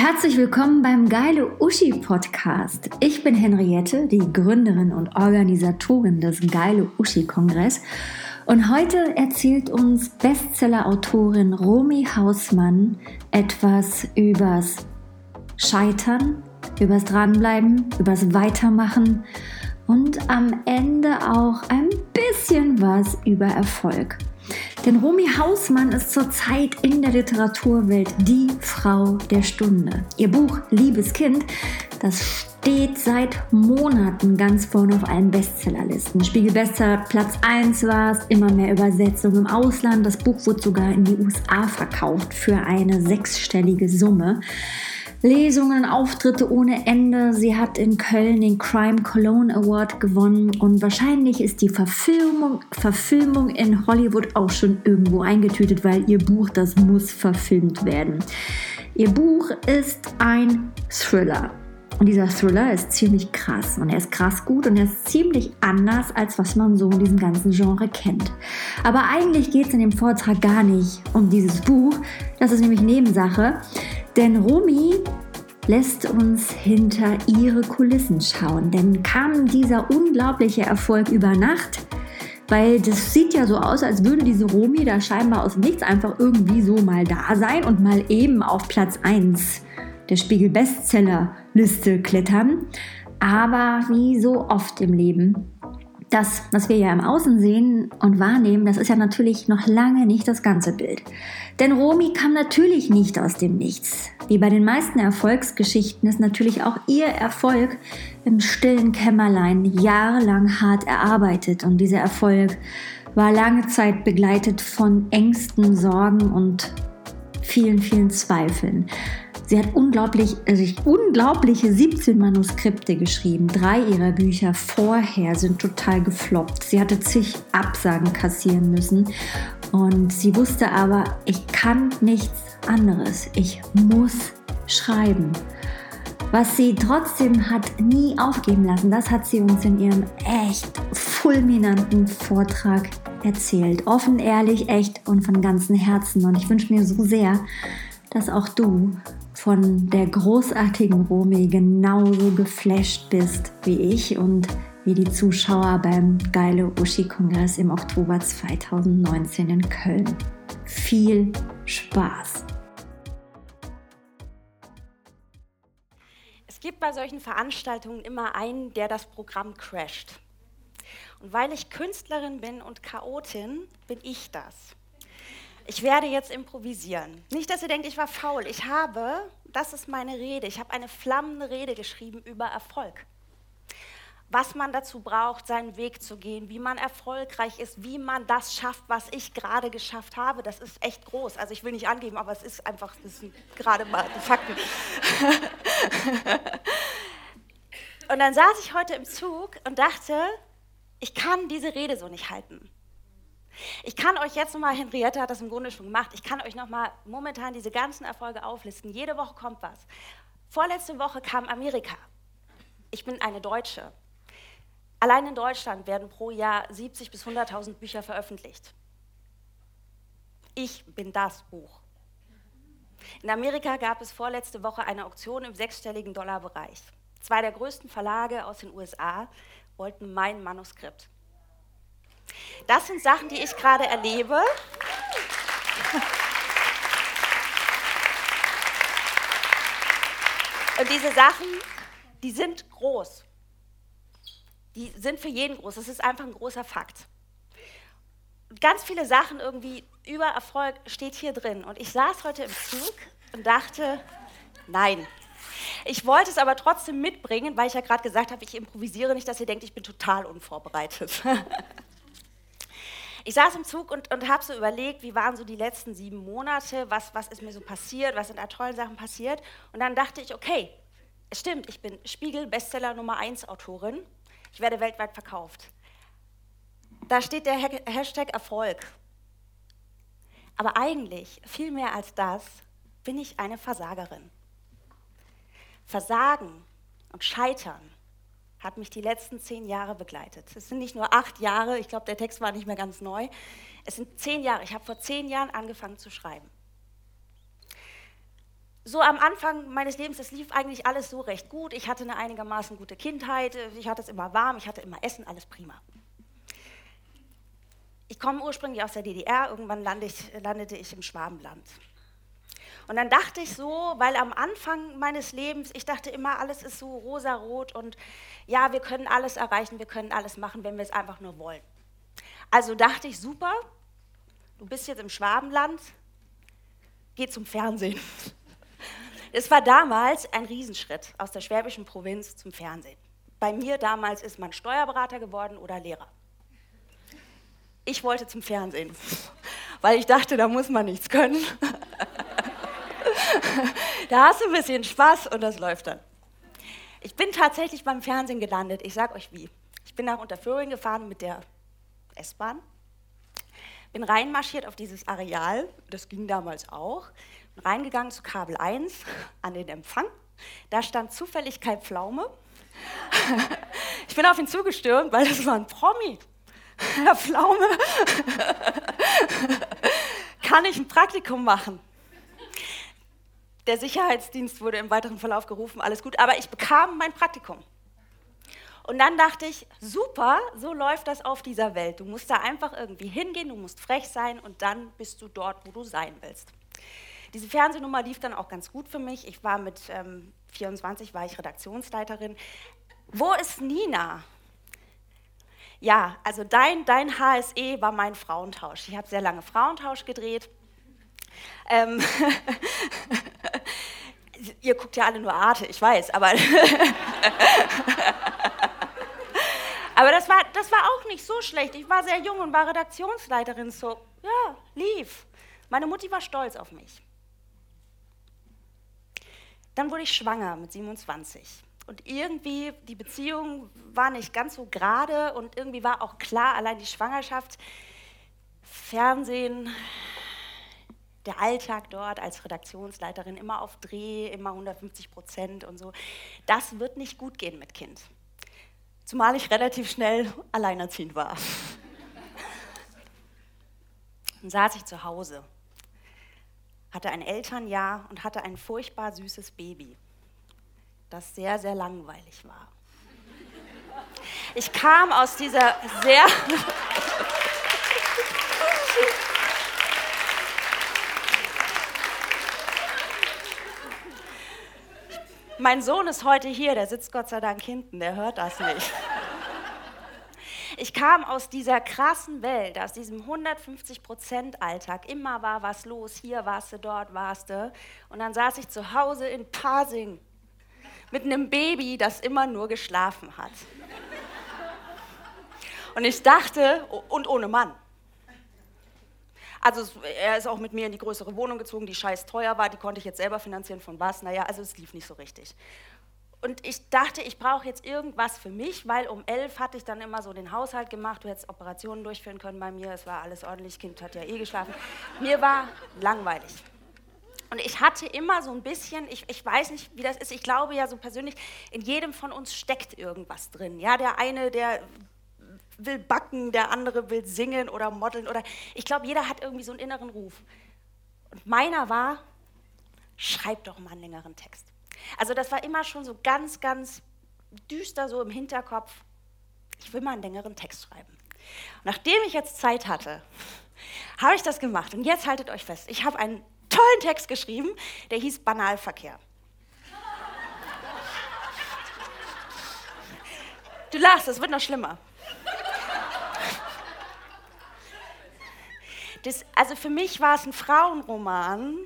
Herzlich willkommen beim Geile Uschi Podcast. Ich bin Henriette, die Gründerin und Organisatorin des Geile Uschi Kongress. Und heute erzählt uns Bestseller-Autorin Romy Hausmann etwas übers Scheitern, übers Dranbleiben, übers Weitermachen und am Ende auch ein bisschen was über Erfolg. Denn Romy Hausmann ist zurzeit in der Literaturwelt die Frau der Stunde. Ihr Buch Liebes Kind, das steht seit Monaten ganz vorne auf allen Bestsellerlisten. Spiegel Bestseller Platz 1 war es, immer mehr Übersetzungen im Ausland. Das Buch wurde sogar in die USA verkauft für eine sechsstellige Summe. Lesungen, Auftritte ohne Ende. Sie hat in Köln den Crime Cologne Award gewonnen und wahrscheinlich ist die Verfilmung, Verfilmung in Hollywood auch schon irgendwo eingetütet, weil ihr Buch, das muss verfilmt werden. Ihr Buch ist ein Thriller. Und dieser Thriller ist ziemlich krass und er ist krass gut und er ist ziemlich anders, als was man so in diesem ganzen Genre kennt. Aber eigentlich geht es in dem Vortrag gar nicht um dieses Buch, das ist nämlich Nebensache, denn Romy lässt uns hinter ihre Kulissen schauen. Denn kam dieser unglaubliche Erfolg über Nacht? Weil das sieht ja so aus, als würde diese Romy da scheinbar aus nichts einfach irgendwie so mal da sein und mal eben auf Platz 1 der Spiegel Bestseller Liste klettern. Aber wie so oft im Leben das, was wir ja im Außen sehen und wahrnehmen, das ist ja natürlich noch lange nicht das ganze Bild. Denn Romy kam natürlich nicht aus dem Nichts. Wie bei den meisten Erfolgsgeschichten ist natürlich auch ihr Erfolg im stillen Kämmerlein jahrelang hart erarbeitet. Und dieser Erfolg war lange Zeit begleitet von Ängsten, Sorgen und vielen, vielen Zweifeln. Sie hat unglaublich, also unglaubliche 17 Manuskripte geschrieben. Drei ihrer Bücher vorher sind total gefloppt. Sie hatte zig Absagen kassieren müssen. Und sie wusste aber, ich kann nichts anderes. Ich muss schreiben. Was sie trotzdem hat nie aufgeben lassen, das hat sie uns in ihrem echt fulminanten Vortrag erzählt. Offen, ehrlich, echt und von ganzem Herzen. Und ich wünsche mir so sehr, dass auch du von der großartigen Romy genauso geflasht bist wie ich und wie die Zuschauer beim Geile Uschi-Kongress im Oktober 2019 in Köln. Viel Spaß! Es gibt bei solchen Veranstaltungen immer einen, der das Programm crasht. Und weil ich Künstlerin bin und Chaotin, bin ich das. Ich werde jetzt improvisieren. Nicht, dass ihr denkt, ich war faul. Ich habe, das ist meine Rede, ich habe eine flammende Rede geschrieben über Erfolg. Was man dazu braucht, seinen Weg zu gehen, wie man erfolgreich ist, wie man das schafft, was ich gerade geschafft habe, das ist echt groß. Also ich will nicht angeben, aber es ist einfach, das sind gerade mal die Fakten. und dann saß ich heute im Zug und dachte, ich kann diese Rede so nicht halten. Ich kann euch jetzt nochmal, Henriette hat das im Grunde schon gemacht, ich kann euch nochmal momentan diese ganzen Erfolge auflisten. Jede Woche kommt was. Vorletzte Woche kam Amerika. Ich bin eine Deutsche. Allein in Deutschland werden pro Jahr 70 bis 100.000 Bücher veröffentlicht. Ich bin das Buch. In Amerika gab es vorletzte Woche eine Auktion im sechsstelligen Dollarbereich. Zwei der größten Verlage aus den USA wollten mein Manuskript. Das sind Sachen, die ich gerade erlebe. Und diese Sachen, die sind groß. Die sind für jeden groß. Das ist einfach ein großer Fakt. Ganz viele Sachen irgendwie über Erfolg steht hier drin. Und ich saß heute im Zug und dachte, nein. Ich wollte es aber trotzdem mitbringen, weil ich ja gerade gesagt habe, ich improvisiere nicht, dass ihr denkt, ich bin total unvorbereitet. Ich saß im Zug und, und habe so überlegt, wie waren so die letzten sieben Monate, was, was ist mir so passiert, was sind da tollen Sachen passiert. Und dann dachte ich, okay, es stimmt, ich bin Spiegel Bestseller Nummer 1 Autorin. Ich werde weltweit verkauft. Da steht der Hashtag Erfolg. Aber eigentlich, viel mehr als das, bin ich eine Versagerin. Versagen und Scheitern hat mich die letzten zehn Jahre begleitet. Es sind nicht nur acht Jahre, ich glaube, der Text war nicht mehr ganz neu. Es sind zehn Jahre. Ich habe vor zehn Jahren angefangen zu schreiben. so am Anfang meines Lebens, es lief eigentlich alles so recht gut. Ich hatte eine einigermaßen gute Kindheit, ich hatte es immer warm, ich hatte immer Essen, alles prima. Ich komme ursprünglich aus der DDR, irgendwann landete ich im Schwabenland. Und dann dachte ich so, weil am Anfang meines Lebens, ich dachte immer, alles ist so rosarot und ja, wir können alles erreichen, wir können alles machen, wenn wir es einfach nur wollen. Also dachte ich, super, du bist jetzt im Schwabenland, geh zum Fernsehen. Es war damals ein Riesenschritt aus der schwäbischen Provinz zum Fernsehen. Bei mir damals ist man Steuerberater geworden oder Lehrer. Ich wollte zum Fernsehen, weil ich dachte, da muss man nichts können. da hast du ein bisschen Spaß und das läuft dann. Ich bin tatsächlich beim Fernsehen gelandet. Ich sag euch wie. Ich bin nach Unterföhring gefahren mit der S-Bahn, bin reinmarschiert auf dieses Areal, das ging damals auch, bin reingegangen zu Kabel 1 an den Empfang. Da stand zufällig Kai Pflaume. Ich bin auf ihn zugestürmt, weil das war ein Promi. Herr Pflaume, kann ich ein Praktikum machen? Der Sicherheitsdienst wurde im weiteren Verlauf gerufen, alles gut, aber ich bekam mein Praktikum. Und dann dachte ich, super, so läuft das auf dieser Welt. Du musst da einfach irgendwie hingehen, du musst frech sein und dann bist du dort, wo du sein willst. Diese Fernsehnummer lief dann auch ganz gut für mich. Ich war mit ähm, 24, war ich Redaktionsleiterin. Wo ist Nina? Ja, also dein, dein HSE war mein Frauentausch. Ich habe sehr lange Frauentausch gedreht. Ähm Ihr guckt ja alle nur Arte, ich weiß, aber. aber das war, das war auch nicht so schlecht. Ich war sehr jung und war Redaktionsleiterin, so, ja, lief. Meine Mutti war stolz auf mich. Dann wurde ich schwanger mit 27. Und irgendwie, die Beziehung war nicht ganz so gerade und irgendwie war auch klar, allein die Schwangerschaft, Fernsehen, der Alltag dort als Redaktionsleiterin immer auf Dreh, immer 150 Prozent und so, das wird nicht gut gehen mit Kind. Zumal ich relativ schnell alleinerziehend war. Dann saß ich zu Hause, hatte ein Elternjahr und hatte ein furchtbar süßes Baby, das sehr, sehr langweilig war. Ich kam aus dieser sehr... Mein Sohn ist heute hier, der sitzt Gott sei Dank hinten, der hört das nicht. Ich kam aus dieser krassen Welt, aus diesem 150-Prozent-Alltag. Immer war was los, hier warst du, dort warst du. Und dann saß ich zu Hause in Pasing mit einem Baby, das immer nur geschlafen hat. Und ich dachte, und ohne Mann. Also er ist auch mit mir in die größere Wohnung gezogen, die scheiß teuer war, die konnte ich jetzt selber finanzieren von was. Naja, also es lief nicht so richtig. Und ich dachte, ich brauche jetzt irgendwas für mich, weil um elf hatte ich dann immer so den Haushalt gemacht. Du hättest Operationen durchführen können bei mir. Es war alles ordentlich. Kind hat ja eh geschlafen. Mir war langweilig. Und ich hatte immer so ein bisschen, ich, ich weiß nicht, wie das ist, ich glaube ja so persönlich, in jedem von uns steckt irgendwas drin. Ja, der eine, der will backen, der andere will singen oder modeln oder ich glaube, jeder hat irgendwie so einen inneren Ruf. Und meiner war, schreib doch mal einen längeren Text. Also das war immer schon so ganz, ganz düster so im Hinterkopf. Ich will mal einen längeren Text schreiben. Und nachdem ich jetzt Zeit hatte, habe ich das gemacht. Und jetzt haltet euch fest, ich habe einen tollen Text geschrieben, der hieß Banalverkehr. Du lachst, es wird noch schlimmer. Das, also für mich war es ein Frauenroman.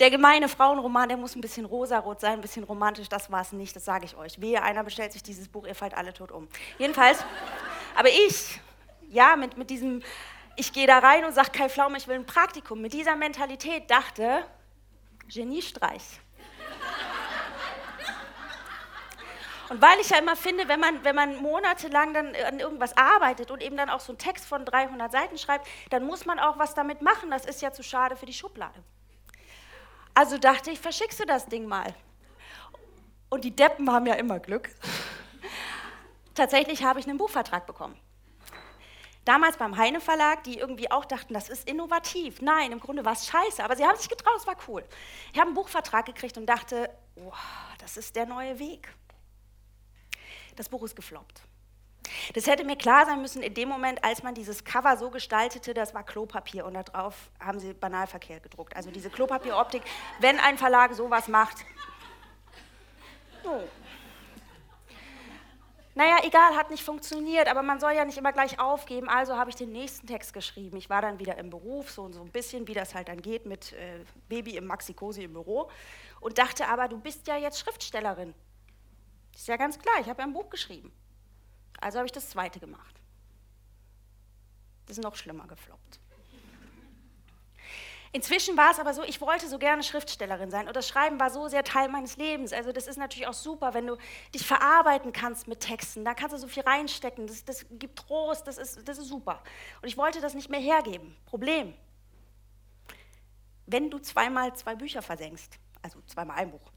Der gemeine Frauenroman, der muss ein bisschen rosarot sein, ein bisschen romantisch, das war es nicht, das sage ich euch. Wehe, einer bestellt sich dieses Buch, ihr fallt alle tot um. Jedenfalls, aber ich, ja, mit, mit diesem, ich gehe da rein und sage, Kai Pflaume, ich will ein Praktikum, mit dieser Mentalität dachte, Geniestreich. Und weil ich ja immer finde, wenn man, wenn man monatelang dann an irgendwas arbeitet und eben dann auch so einen Text von 300 Seiten schreibt, dann muss man auch was damit machen. Das ist ja zu schade für die Schublade. Also dachte ich, verschickst du das Ding mal. Und die Deppen haben ja immer Glück. Tatsächlich habe ich einen Buchvertrag bekommen. Damals beim Heine Verlag, die irgendwie auch dachten, das ist innovativ. Nein, im Grunde war es scheiße, aber sie haben sich getraut, es war cool. Ich habe einen Buchvertrag gekriegt und dachte, oh, das ist der neue Weg. Das Buch ist gefloppt. Das hätte mir klar sein müssen in dem Moment, als man dieses Cover so gestaltete, das war Klopapier und darauf haben sie Banalverkehr gedruckt. Also diese Klopapieroptik, wenn ein Verlag sowas macht. Oh. Naja, egal, hat nicht funktioniert, aber man soll ja nicht immer gleich aufgeben. Also habe ich den nächsten Text geschrieben. Ich war dann wieder im Beruf, so, so ein bisschen, wie das halt dann geht, mit äh, Baby im Maxi-Cosi im Büro. Und dachte aber, du bist ja jetzt Schriftstellerin. Ist ja ganz klar, ich habe ja ein Buch geschrieben. Also habe ich das zweite gemacht. Das ist noch schlimmer gefloppt. Inzwischen war es aber so, ich wollte so gerne Schriftstellerin sein und das Schreiben war so sehr Teil meines Lebens. Also das ist natürlich auch super, wenn du dich verarbeiten kannst mit Texten. Da kannst du so viel reinstecken, das, das gibt Trost, das ist, das ist super. Und ich wollte das nicht mehr hergeben. Problem, wenn du zweimal zwei Bücher versenkst, also zweimal ein Buch,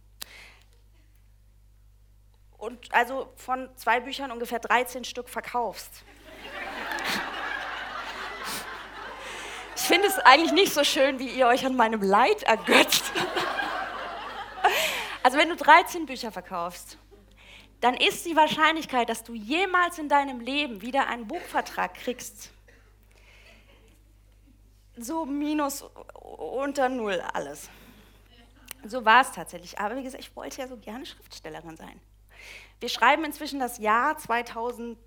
und also von zwei Büchern ungefähr 13 Stück verkaufst. Ich finde es eigentlich nicht so schön, wie ihr euch an meinem Leid ergötzt. Also wenn du 13 Bücher verkaufst, dann ist die Wahrscheinlichkeit, dass du jemals in deinem Leben wieder einen Buchvertrag kriegst, so minus unter null alles. So war es tatsächlich. Aber wie gesagt, ich wollte ja so gerne Schriftstellerin sein. Wir schreiben inzwischen das Jahr 2011.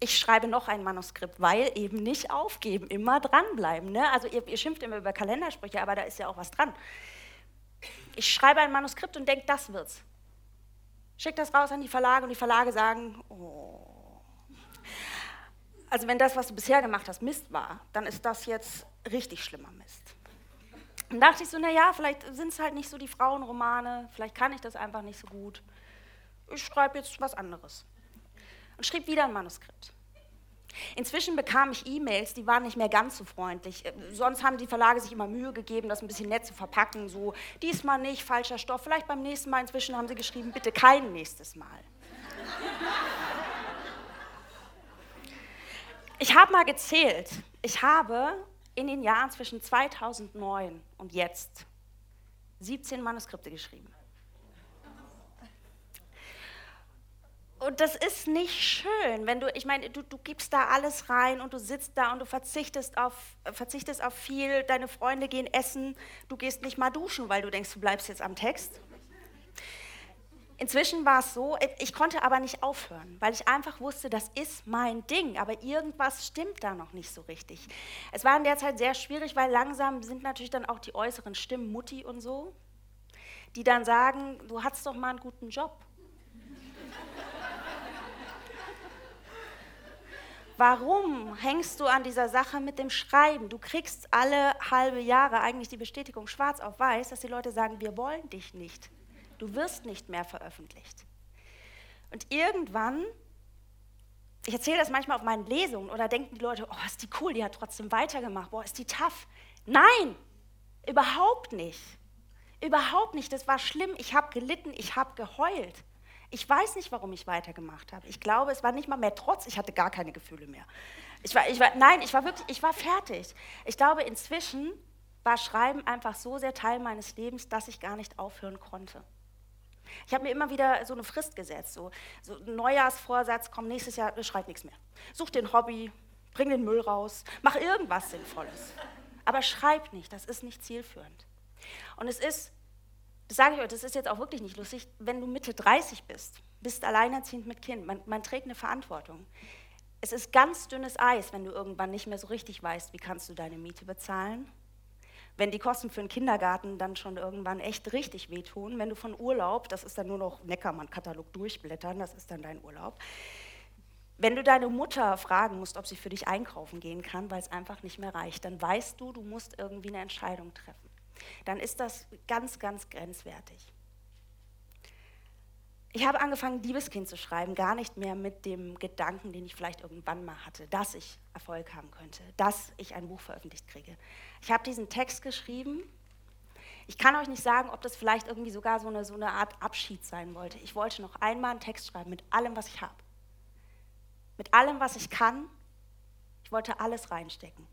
Ich schreibe noch ein Manuskript, weil eben nicht aufgeben, immer dranbleiben. Ne? Also ihr, ihr schimpft immer über Kalendersprüche, aber da ist ja auch was dran. Ich schreibe ein Manuskript und denke, das wird's. Schick das raus an die Verlage und die Verlage sagen, oh. Also wenn das, was du bisher gemacht hast, Mist war, dann ist das jetzt richtig schlimmer Mist. Dann dachte ich so, naja, vielleicht sind es halt nicht so die Frauenromane, vielleicht kann ich das einfach nicht so gut. Ich schreibe jetzt was anderes. Und schrieb wieder ein Manuskript. Inzwischen bekam ich E-Mails, die waren nicht mehr ganz so freundlich. Äh, sonst haben die Verlage sich immer Mühe gegeben, das ein bisschen nett zu verpacken. So, diesmal nicht, falscher Stoff, vielleicht beim nächsten Mal. Inzwischen haben sie geschrieben, bitte kein nächstes Mal. Ich habe mal gezählt. Ich habe in den Jahren zwischen 2009 und jetzt 17 Manuskripte geschrieben. Und das ist nicht schön, wenn du, ich meine, du, du gibst da alles rein und du sitzt da und du verzichtest auf, verzichtest auf viel, deine Freunde gehen essen, du gehst nicht mal duschen, weil du denkst, du bleibst jetzt am Text. Inzwischen war es so, ich konnte aber nicht aufhören, weil ich einfach wusste, das ist mein Ding, aber irgendwas stimmt da noch nicht so richtig. Es war in der Zeit sehr schwierig, weil langsam sind natürlich dann auch die äußeren Stimmen, Mutti und so, die dann sagen, du hast doch mal einen guten Job. Warum hängst du an dieser Sache mit dem Schreiben? Du kriegst alle halbe Jahre eigentlich die Bestätigung schwarz auf weiß, dass die Leute sagen, wir wollen dich nicht. Du wirst nicht mehr veröffentlicht. Und irgendwann, ich erzähle das manchmal auf meinen Lesungen oder denken die Leute, oh, ist die cool, die hat trotzdem weitergemacht, boah, ist die tough. Nein, überhaupt nicht. Überhaupt nicht. Das war schlimm. Ich habe gelitten, ich habe geheult. Ich weiß nicht, warum ich weitergemacht habe. Ich glaube, es war nicht mal mehr Trotz, ich hatte gar keine Gefühle mehr. Ich war, ich war, nein, ich war wirklich, ich war fertig. Ich glaube, inzwischen war Schreiben einfach so sehr Teil meines Lebens, dass ich gar nicht aufhören konnte. Ich habe mir immer wieder so eine Frist gesetzt, so, so Neujahrsvorsatz, komm, nächstes Jahr, schreib nichts mehr. Such den Hobby, bring den Müll raus, mach irgendwas Sinnvolles. Aber schreib nicht, das ist nicht zielführend. Und es ist, das sage ich euch, das ist jetzt auch wirklich nicht lustig, wenn du Mitte 30 bist, bist alleinerziehend mit Kind, man, man trägt eine Verantwortung. Es ist ganz dünnes Eis, wenn du irgendwann nicht mehr so richtig weißt, wie kannst du deine Miete bezahlen, wenn die Kosten für den Kindergarten dann schon irgendwann echt richtig wehtun, wenn du von Urlaub, das ist dann nur noch Neckermann-Katalog durchblättern, das ist dann dein Urlaub, wenn du deine Mutter fragen musst, ob sie für dich einkaufen gehen kann, weil es einfach nicht mehr reicht, dann weißt du, du musst irgendwie eine Entscheidung treffen. Dann ist das ganz, ganz grenzwertig. Ich habe angefangen, Liebeskind zu schreiben, gar nicht mehr mit dem Gedanken, den ich vielleicht irgendwann mal hatte, dass ich Erfolg haben könnte, dass ich ein Buch veröffentlicht kriege. Ich habe diesen Text geschrieben Ich kann euch nicht sagen, ob das vielleicht irgendwie sogar so eine, so eine Art Abschied sein wollte. Ich wollte noch einmal einen Text schreiben mit allem, was ich habe. Mit allem, was ich kann. Ich wollte alles reinstecken.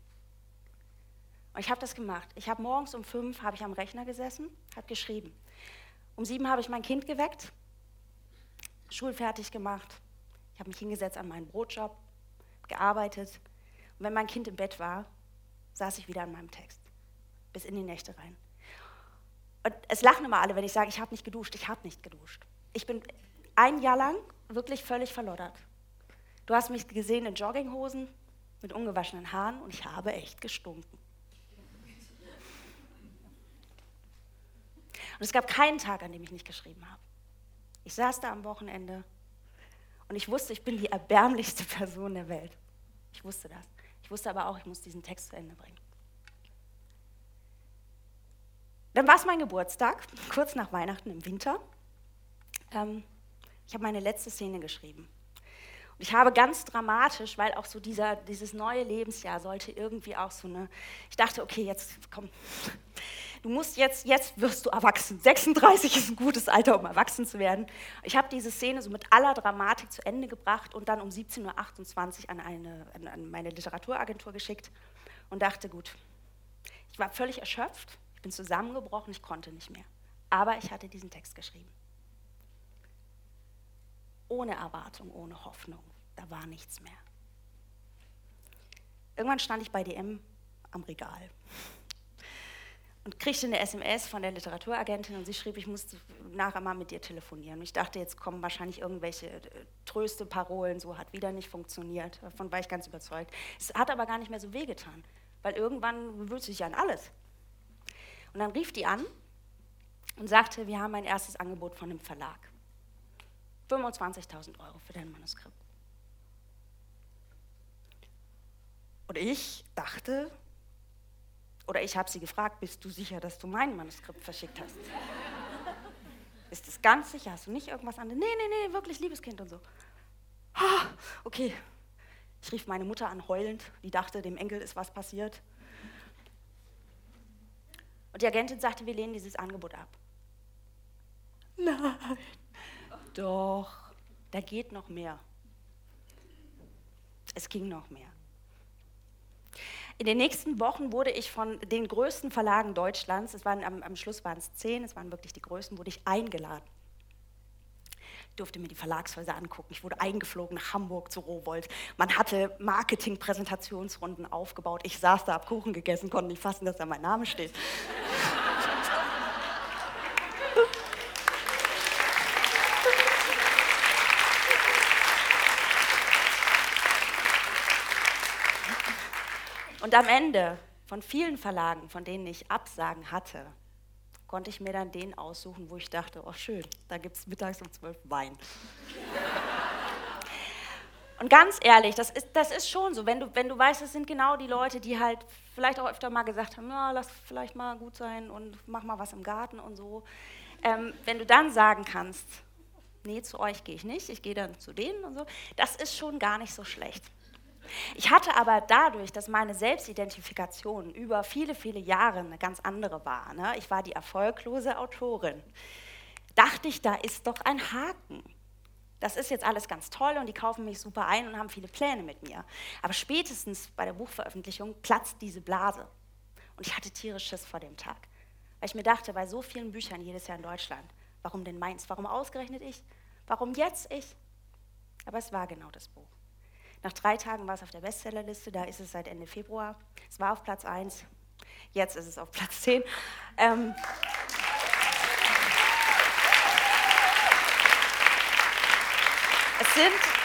Und ich habe das gemacht. Ich habe morgens um fünf habe ich am Rechner gesessen, habe geschrieben. Um sieben habe ich mein Kind geweckt, schulfertig gemacht. Ich habe mich hingesetzt an meinen Brotjob, gearbeitet. Und wenn mein Kind im Bett war, saß ich wieder an meinem Text. Bis in die Nächte rein. Und es lachen immer alle, wenn ich sage, ich habe nicht geduscht. Ich habe nicht geduscht. Ich bin ein Jahr lang wirklich völlig verloddert. Du hast mich gesehen in Jogginghosen mit ungewaschenen Haaren und ich habe echt gestunken. Und es gab keinen Tag, an dem ich nicht geschrieben habe. Ich saß da am Wochenende und ich wusste, ich bin die erbärmlichste Person der Welt. Ich wusste das. Ich wusste aber auch, ich muss diesen Text zu Ende bringen. Dann war es mein Geburtstag, kurz nach Weihnachten im Winter. Ähm, ich habe meine letzte Szene geschrieben. Und ich habe ganz dramatisch, weil auch so dieser, dieses neue Lebensjahr sollte irgendwie auch so eine, ich dachte, okay, jetzt komm, du musst jetzt, jetzt wirst du erwachsen. 36 ist ein gutes Alter, um erwachsen zu werden. Ich habe diese Szene so mit aller Dramatik zu Ende gebracht und dann um 17.28 Uhr an, eine, an meine Literaturagentur geschickt und dachte, gut, ich war völlig erschöpft, ich bin zusammengebrochen, ich konnte nicht mehr. Aber ich hatte diesen Text geschrieben. Ohne Erwartung, ohne Hoffnung. Da war nichts mehr. Irgendwann stand ich bei DM am Regal und kriegte eine SMS von der Literaturagentin und sie schrieb, ich muss nachher mal mit dir telefonieren. Und ich dachte, jetzt kommen wahrscheinlich irgendwelche äh, Tröste-Parolen, so hat wieder nicht funktioniert. Davon war ich ganz überzeugt. Es hat aber gar nicht mehr so wehgetan, weil irgendwann gewöhnt sich ja an alles. Und dann rief die an und sagte, wir haben ein erstes Angebot von dem Verlag. 25.000 Euro für dein Manuskript. Und ich dachte, oder ich habe sie gefragt, bist du sicher, dass du mein Manuskript verschickt hast? Ist es ganz sicher? Hast du nicht irgendwas anderes? Nee, nee, nee, wirklich liebes Kind und so. Ah, okay. Ich rief meine Mutter an, heulend. Die dachte, dem Enkel ist was passiert. Und die Agentin sagte, wir lehnen dieses Angebot ab. Nein. Doch, da geht noch mehr. Es ging noch mehr. In den nächsten Wochen wurde ich von den größten Verlagen Deutschlands, es waren, am, am Schluss waren es zehn, es waren wirklich die größten, wurde ich eingeladen. Ich durfte mir die Verlagshäuser angucken. Ich wurde eingeflogen nach Hamburg zu Rowold. Man hatte Marketing-Präsentationsrunden aufgebaut. Ich saß da, hab Kuchen gegessen, konnte nicht fassen, dass da mein Name steht. Und am Ende von vielen Verlagen, von denen ich Absagen hatte, konnte ich mir dann den aussuchen, wo ich dachte, oh schön, da gibt es mittags um zwölf Wein. Und ganz ehrlich, das ist, das ist schon so, wenn du, wenn du weißt, es sind genau die Leute, die halt vielleicht auch öfter mal gesagt haben, ja, lass vielleicht mal gut sein und mach mal was im Garten und so. Ähm, wenn du dann sagen kannst, nee, zu euch gehe ich nicht, ich gehe dann zu denen und so, das ist schon gar nicht so schlecht. Ich hatte aber dadurch, dass meine Selbstidentifikation über viele, viele Jahre eine ganz andere war, ne? ich war die erfolglose Autorin, dachte ich, da ist doch ein Haken. Das ist jetzt alles ganz toll und die kaufen mich super ein und haben viele Pläne mit mir. Aber spätestens bei der Buchveröffentlichung platzt diese Blase. Und ich hatte tierisch Schiss vor dem Tag. Weil ich mir dachte, bei so vielen Büchern jedes Jahr in Deutschland, warum denn meins? Warum ausgerechnet ich? Warum jetzt ich? Aber es war genau das Buch. Nach drei Tagen war es auf der Bestsellerliste, da ist es seit Ende Februar. Es war auf Platz 1, jetzt ist es auf Platz 10. Ähm, es sind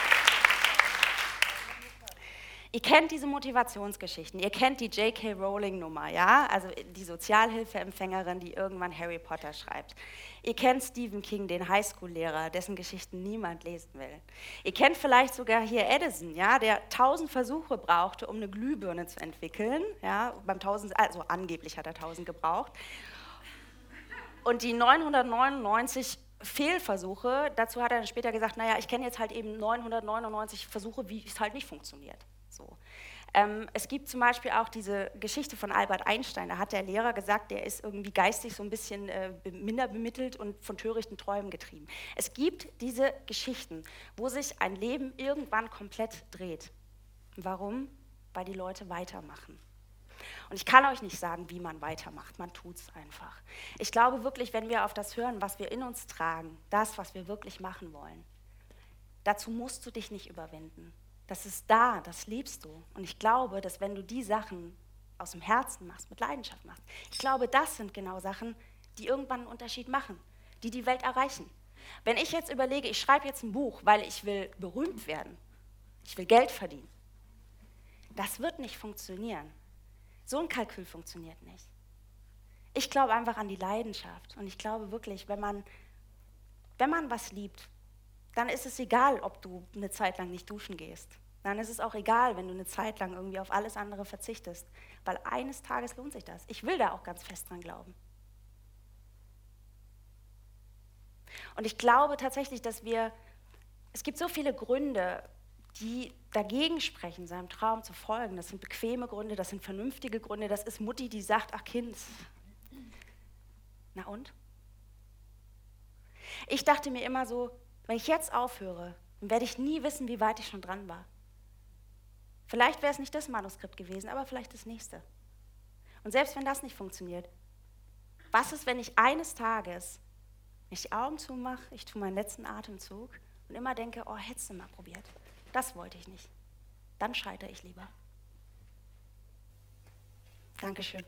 Ihr kennt diese Motivationsgeschichten, ihr kennt die J.K. Rowling-Nummer, ja? Also die Sozialhilfeempfängerin, die irgendwann Harry Potter schreibt. Ihr kennt Stephen King, den Highschool-Lehrer, dessen Geschichten niemand lesen will. Ihr kennt vielleicht sogar hier Edison, ja, der tausend Versuche brauchte, um eine Glühbirne zu entwickeln. Ja? Beim tausend, also angeblich hat er tausend gebraucht. Und die 999 Fehlversuche, dazu hat er dann später gesagt, naja, ich kenne jetzt halt eben 999 Versuche, wie es halt nicht funktioniert. So. Ähm, es gibt zum Beispiel auch diese Geschichte von Albert Einstein. Da hat der Lehrer gesagt, der ist irgendwie geistig so ein bisschen äh, minder bemittelt und von törichten Träumen getrieben. Es gibt diese Geschichten, wo sich ein Leben irgendwann komplett dreht. Warum? Weil die Leute weitermachen. Und ich kann euch nicht sagen, wie man weitermacht, man tut es einfach. Ich glaube wirklich, wenn wir auf das hören, was wir in uns tragen, das, was wir wirklich machen wollen, dazu musst du dich nicht überwinden. Das ist da, das liebst du. Und ich glaube, dass wenn du die Sachen aus dem Herzen machst, mit Leidenschaft machst, ich glaube, das sind genau Sachen, die irgendwann einen Unterschied machen, die die Welt erreichen. Wenn ich jetzt überlege, ich schreibe jetzt ein Buch, weil ich will berühmt werden, ich will Geld verdienen, das wird nicht funktionieren. So ein Kalkül funktioniert nicht. Ich glaube einfach an die Leidenschaft und ich glaube wirklich, wenn man, wenn man was liebt, dann ist es egal, ob du eine Zeit lang nicht duschen gehst. Dann ist es auch egal, wenn du eine Zeit lang irgendwie auf alles andere verzichtest, weil eines Tages lohnt sich das. Ich will da auch ganz fest dran glauben. Und ich glaube tatsächlich, dass wir, es gibt so viele Gründe, die dagegen sprechen, seinem Traum zu folgen. Das sind bequeme Gründe, das sind vernünftige Gründe, das ist Mutti, die sagt, ach Kind, na und? Ich dachte mir immer so, wenn ich jetzt aufhöre, dann werde ich nie wissen, wie weit ich schon dran war. Vielleicht wäre es nicht das Manuskript gewesen, aber vielleicht das nächste. Und selbst wenn das nicht funktioniert, was ist, wenn ich eines Tages nicht die Augen zumache, ich tue meinen letzten Atemzug und immer denke, oh, hättest du mal probiert. Das wollte ich nicht. Dann scheitere ich lieber. Dankeschön.